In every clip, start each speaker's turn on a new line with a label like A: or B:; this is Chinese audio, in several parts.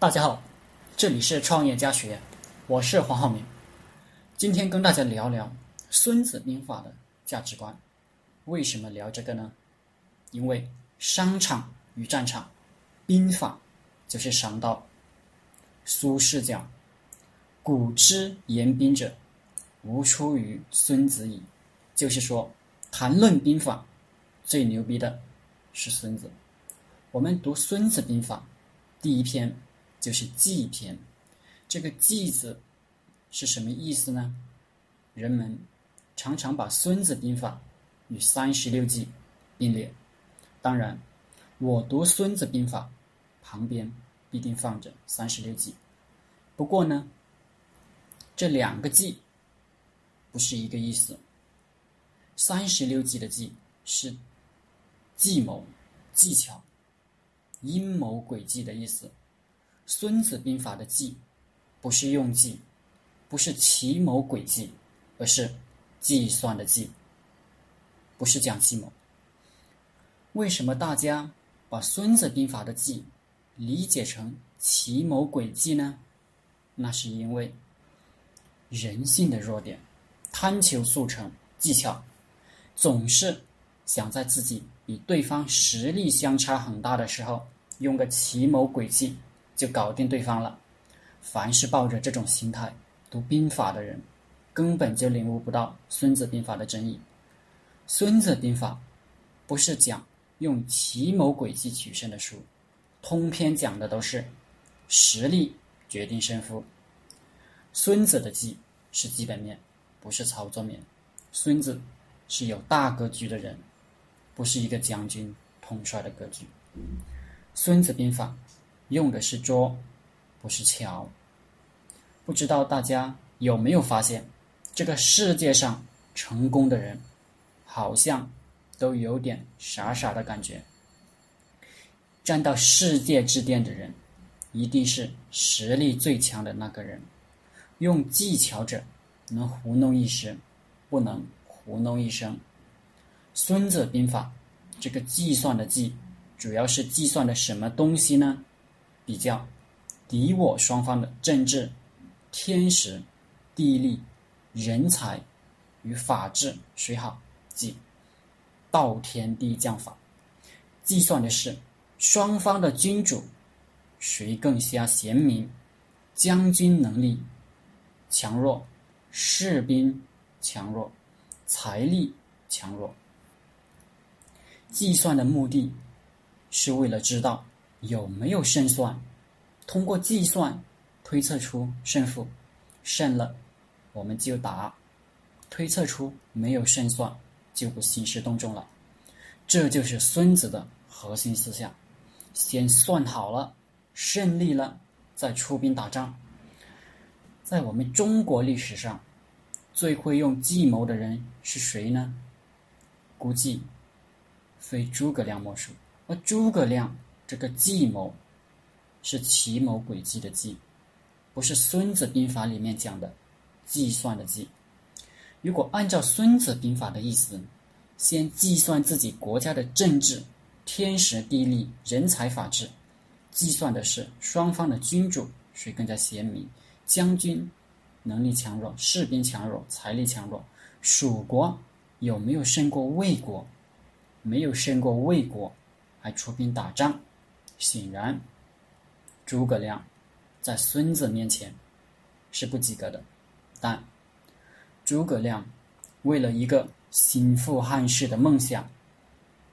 A: 大家好，这里是创业家学院，我是黄浩明。今天跟大家聊聊《孙子兵法》的价值观。为什么聊这个呢？因为商场与战场，兵法就是商道。苏轼讲：“古之言兵者，无出于孙子矣。”就是说，谈论兵法，最牛逼的是孙子。我们读《孙子兵法》，第一篇就是“计”篇。这个“计”字是什么意思呢？人们常常把《孙子兵法》与三十六计并列。当然，我读《孙子兵法》，旁边必定放着三十六计。不过呢，这两个“计”不是一个意思。三十六计的“计”是计谋、技巧。阴谋诡计的意思，《孙子兵法》的计，不是用计，不是奇谋诡计，而是计算的计，不是讲计谋。为什么大家把《孙子兵法》的计理解成奇谋诡计呢？那是因为人性的弱点，贪求速成，技巧，总是想在自己。与对方实力相差很大的时候，用个奇谋诡计就搞定对方了。凡是抱着这种心态读兵法的人，根本就领悟不到《孙子兵法》的真意。《孙子兵法》不是讲用奇谋诡计取胜的书，通篇讲的都是实力决定胜负。孙子的计是基本面，不是操作面。孙子是有大格局的人。不是一个将军统帅的格局，《孙子兵法》用的是拙，不是桥。不知道大家有没有发现，这个世界上成功的人，好像都有点傻傻的感觉。站到世界之巅的人，一定是实力最强的那个人。用技巧者能糊弄一时，不能糊弄一生。孙子兵法，这个计算的计，主要是计算的什么东西呢？比较敌我双方的政治、天时、地利、人才与法治谁好，即道天地将法。计算的是双方的君主谁更加贤明，将军能力强弱，士兵强弱，财力强弱。计算的目的，是为了知道有没有胜算，通过计算推测出胜负，胜了我们就打，推测出没有胜算就不兴师动众了。这就是孙子的核心思想：先算好了，胜利了再出兵打仗。在我们中国历史上，最会用计谋的人是谁呢？估计。非诸葛亮莫属，而诸葛亮这个计谋，是奇谋诡计的计，不是《孙子兵法》里面讲的计算的计。如果按照《孙子兵法》的意思，先计算自己国家的政治、天时、地利、人才、法治，计算的是双方的君主谁更加贤明，将军能力强弱，士兵强弱，财力强弱，蜀国有没有胜过魏国？没有胜过魏国，还出兵打仗，显然诸葛亮在孙子面前是不及格的。但诸葛亮为了一个心腹汉室的梦想，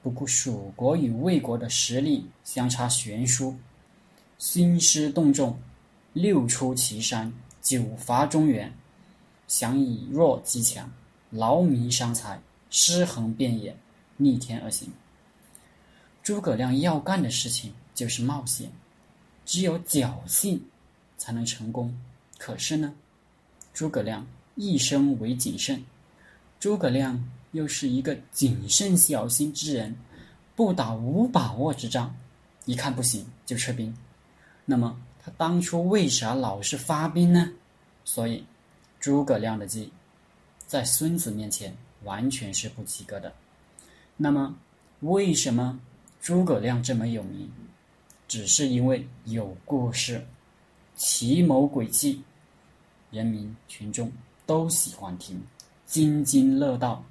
A: 不顾蜀国与魏国的实力相差悬殊，兴师动众，六出祁山，九伐中原，想以弱击强，劳民伤财，尸横遍野。逆天而行。诸葛亮要干的事情就是冒险，只有侥幸才能成功。可是呢，诸葛亮一生为谨慎，诸葛亮又是一个谨慎小心之人，不打无把握之仗，一看不行就撤兵。那么他当初为啥老是发兵呢？所以，诸葛亮的计在孙子面前完全是不及格的。那么，为什么诸葛亮这么有名？只是因为有故事。奇谋诡计，人民群众都喜欢听，津津乐道，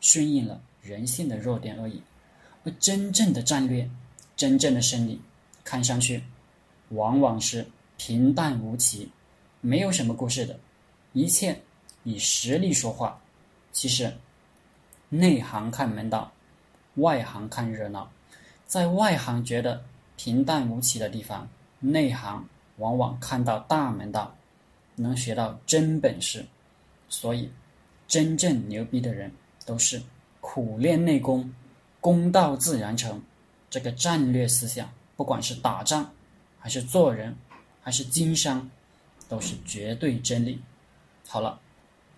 A: 顺应了人性的弱点而已。而真正的战略，真正的胜利，看上去往往是平淡无奇，没有什么故事的，一切以实力说话。其实，内行看门道，外行看热闹。在外行觉得平淡无奇的地方，内行往往看到大门道，能学到真本事。所以，真正牛逼的人都是苦练内功。功到自然成，这个战略思想，不管是打仗，还是做人，还是经商，都是绝对真理。好了，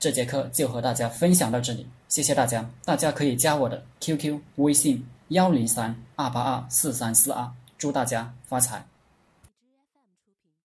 A: 这节课就和大家分享到这里，谢谢大家。大家可以加我的 QQ 微信幺零三二八二四三四二，祝大家发财。